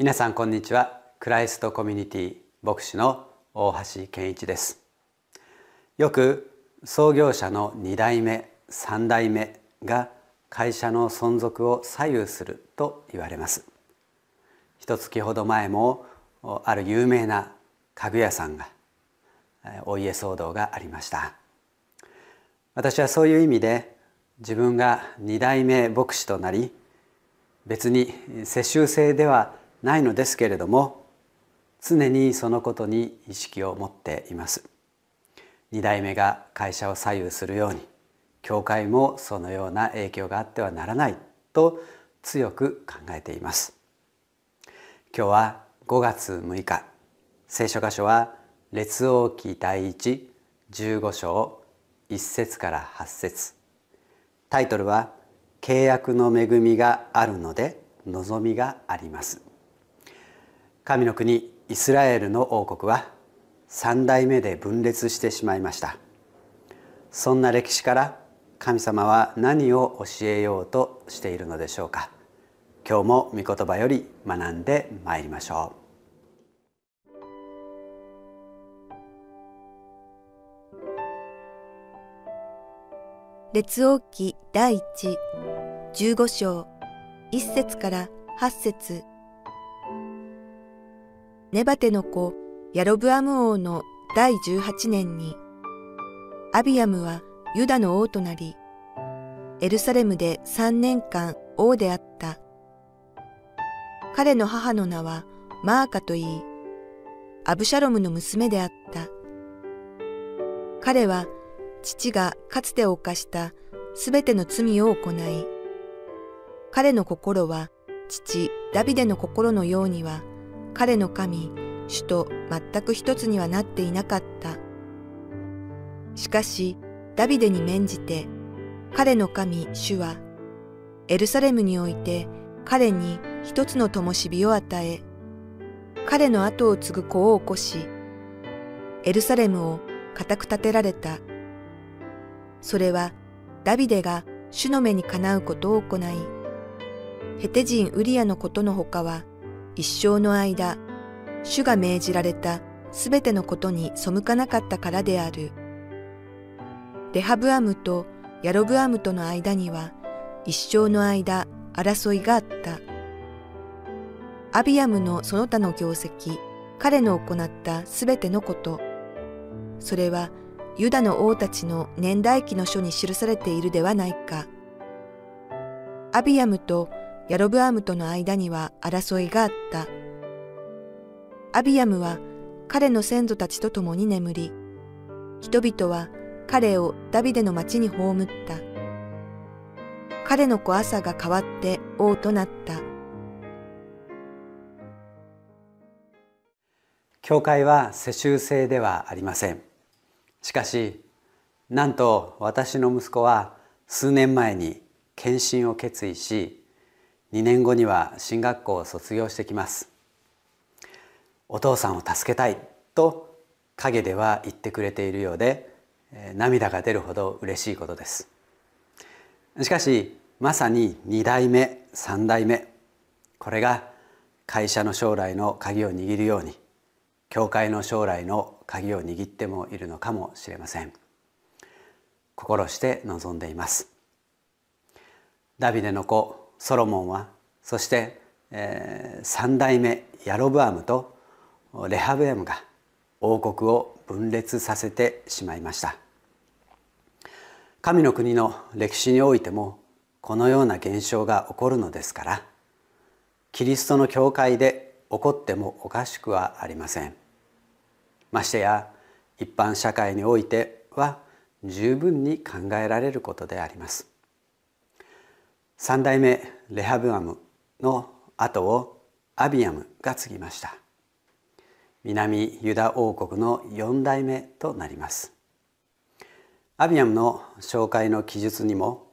皆さんこんにちは。クライストコミュニティ牧師の大橋健一です。よく創業者の2代目3代目が会社の存続を左右すると言われます。一月ほど前もある有名な家具屋さんがお家騒動がありました。私はそういう意味で自分が2代目牧師となり別に世襲制ではないのですけれども常にそのことに意識を持っています。2代目が会社を左右するように教会もそのような影響があってはならないと強く考えています。今日は5月6日聖書箇所は列王記第一15章1節から8節。タイトルは契約の恵みがあるので望みがあります。神の国イスラエルの王国は3代目で分裂してしまいました。そんな歴史から神様は何を教えようとしているのでしょうか。今日も御言葉より学んでまいりましょう。列王記第一15章1節から8節。ネバテの子ヤロブアム王の第18年に、アビアムはユダの王となり、エルサレムで3年間王であった。彼の母の名はマーカといい、アブシャロムの娘であった。彼は父がかつて犯したすべての罪を行い、彼の心は父ダビデの心のようには彼の神、主と全く一つにはなっていなかった。しかし、ダビデに免じて、彼の神、主は、エルサレムにおいて彼に一つの灯火を与え、彼の後を継ぐ子を起こし、エルサレムを固く立てられた。それは、ダビデが主の目にかなうことを行い、ヘテ人ウリアのことのほかは、一生の間、主が命じられたすべてのことに背かなかったからである。レハブアムとヤロブアムとの間には一生の間争いがあった。アビアムのその他の業績、彼の行ったすべてのこと、それはユダの王たちの年代記の書に記されているではないか。アビアムとヤロブアムとの間には争いがあった。アビアムは彼の先祖たちと共に眠り、人々は彼をダビデの町に葬った。彼の子朝が変わって王となった。教会は世襲制ではありません。しかし、なんと私の息子は数年前に献身を決意し2年後には進学校を卒業してきます。お父さんを助けたいと陰では言ってくれているようで涙が出るほど嬉しいことです。しかしまさに2代目3代目これが会社の将来の鍵を握るように教会の将来の鍵を握ってもいるのかもしれません。心して望んでいます。ダビデの子ソロモンはそして、えー、3代目ヤロブアムとレハブエムが王国を分裂させてしまいました。神の国の歴史においてもこのような現象が起こるのですからキリストの教会で起こってもおかしくはありません。ましてや一般社会においては十分に考えられることであります。三代目レハブアムの後をアビアムが継ぎました。南ユダ王国の四代目となります。アビアムの紹介の記述にも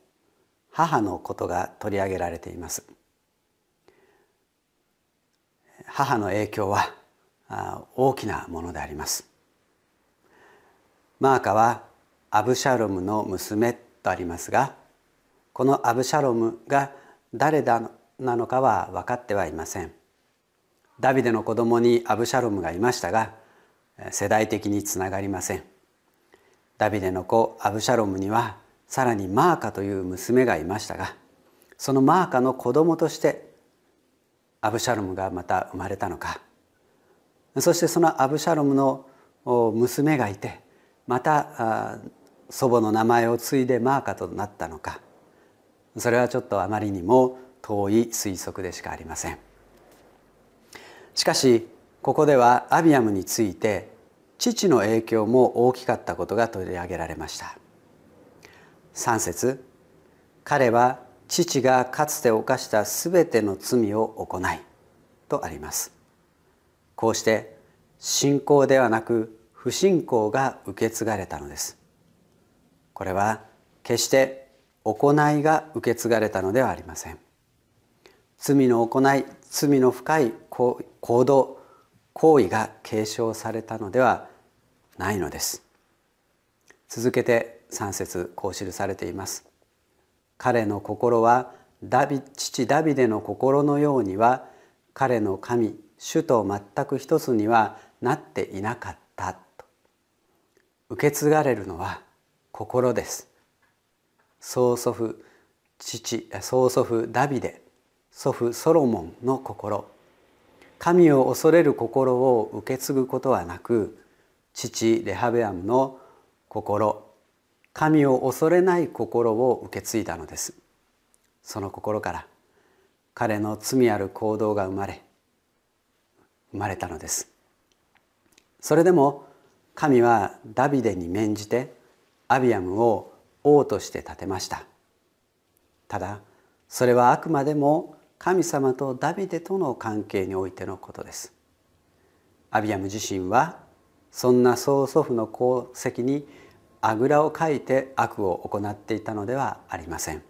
母のことが取り上げられています。母の影響は大きなものであります。マーカはアブシャロムの娘とありますがこのアブシャロムが誰だなのかは分かってはいません。ダビデの子供にアブシャロムがいましたが世代的につながりません。ダビデの子アブシャロムにはさらにマーカという娘がいましたがそのマーカの子供としてアブシャロムがまた生まれたのか。そしてそのアブシャロムの娘がいてまた祖母の名前を継いでマーカとなったのか。それはちょっとあまりにも遠い推測でしかありません。しかしここではアビアムについて父の影響も大きかったことが取り上げられました。3節彼は父がかつて犯したすべての罪を行いとあります。こうして信仰ではなく不信仰が受け継がれたのです。これは決して行いが受け継がれたのではありません。罪の行い罪の深い行動行為が継承されたのではないのです。続けて3節こう記されています。彼の心はダビ父ダビデの心のようには彼の神主と全く一つにはなっていなかったと。受け継がれるのは心です。曽祖父父曽祖父ダビデ祖父ソロモンの心。神を恐れる心を受け継ぐことはなく父レハベアムの心。神を恐れない心を受け継いだのです。その心から彼の罪ある行動が生まれ生まれたのです。それでも神はダビデに免じてアビアムを王として立てました。ただそれはあくまでも神様とダビデとの関係においてのことです。アビアム自身はそんな曽祖父の功績にあぐらをかいて悪を行っていたのではありません。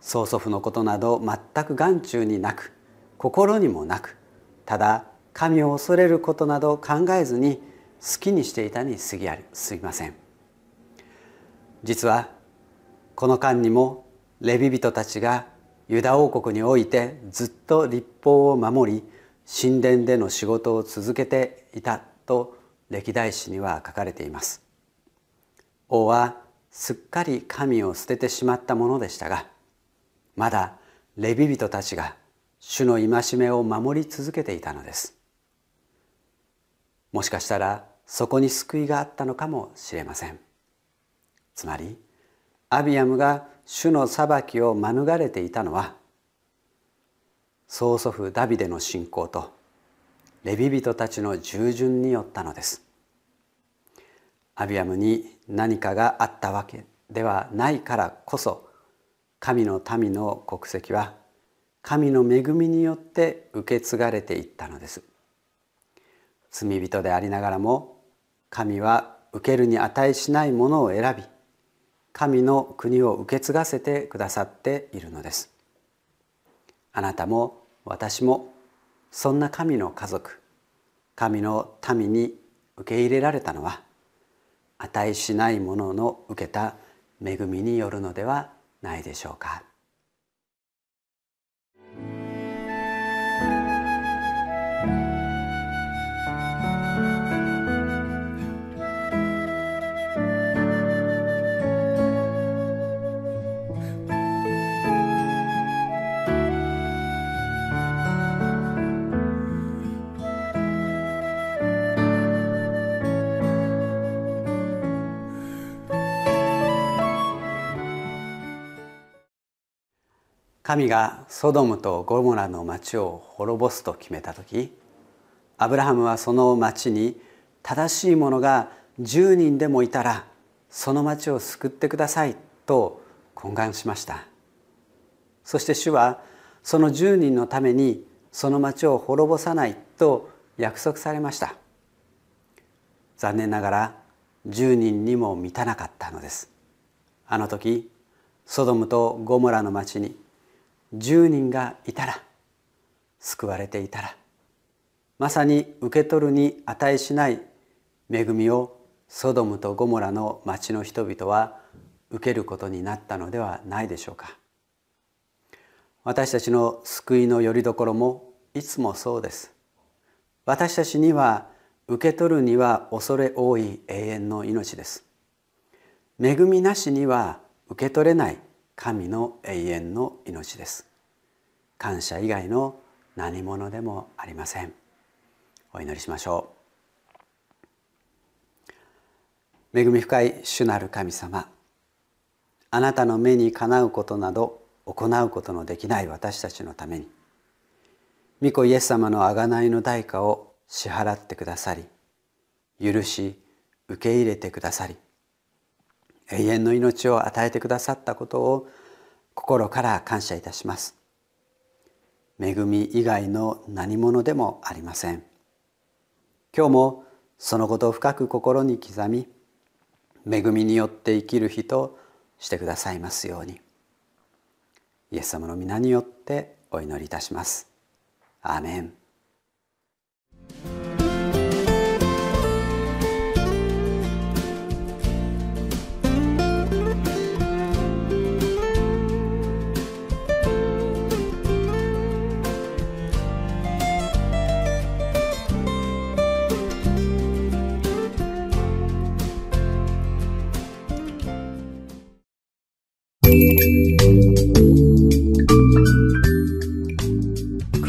曽祖父のことなど全く眼中になく心にもなくただ神を恐れることなど考えずに好きにしていたに過ぎありすぎません。実はこの間にもレビ人たちがユダ王国においてずっと立法を守り神殿での仕事を続けていたと歴代史には書かれています。王はすっかり神を捨ててしまったものでしたがまだレビ人たちが主の戒めを守り続けていたのです。もしかしたらそこに救いがあったのかもしれません。つまりアビアムが主の裁きを免れていたのは曽祖父ダビデの信仰とレビ人たちの従順によったのです。アビアムに何かがあったわけではないからこそ神の民の国籍は神の恵みによって受け継がれていったのです。罪人でありながらも神は受けるに値しないものを選び神の国を受け継がせてくださっているのですあなたも私もそんな神の家族神の民に受け入れられたのは値しないものの受けた恵みによるのではないでしょうか。神がソドムとゴモラの町を滅ぼすと決めた時アブラハムはその町に正しい者が10人でもいたらその町を救ってくださいと懇願しました。そして主はその10人のためにその町を滅ぼさないと約束されました。残念ながら10人にも満たなかったのです。あの時ソドムとゴモラの町に10人がいたら救われていたらまさに受け取るに値しない恵みをソドムとゴモラの町の人々は受けることになったのではないでしょうか。私たちの救いのよりどころもいつもそうです。私たちには受け取るには恐れ多い永遠の命です。恵みなしには受け取れない神の永遠の命です。感謝以外の何者でもありません。お祈りしましょう。恵み深い主なる神様あなたの目にかなうことなど行うことのできない私たちのために御子イエス様の贖いの代価を支払ってくださり許し受け入れてくださり永遠の命を与えてくださったことを心から感謝いたします。恵み以外の何者でもありません。今日もそのことを深く心に刻み恵みによって生きる日としてくださいますように。イエス様の皆によってお祈りいたします。アーメン。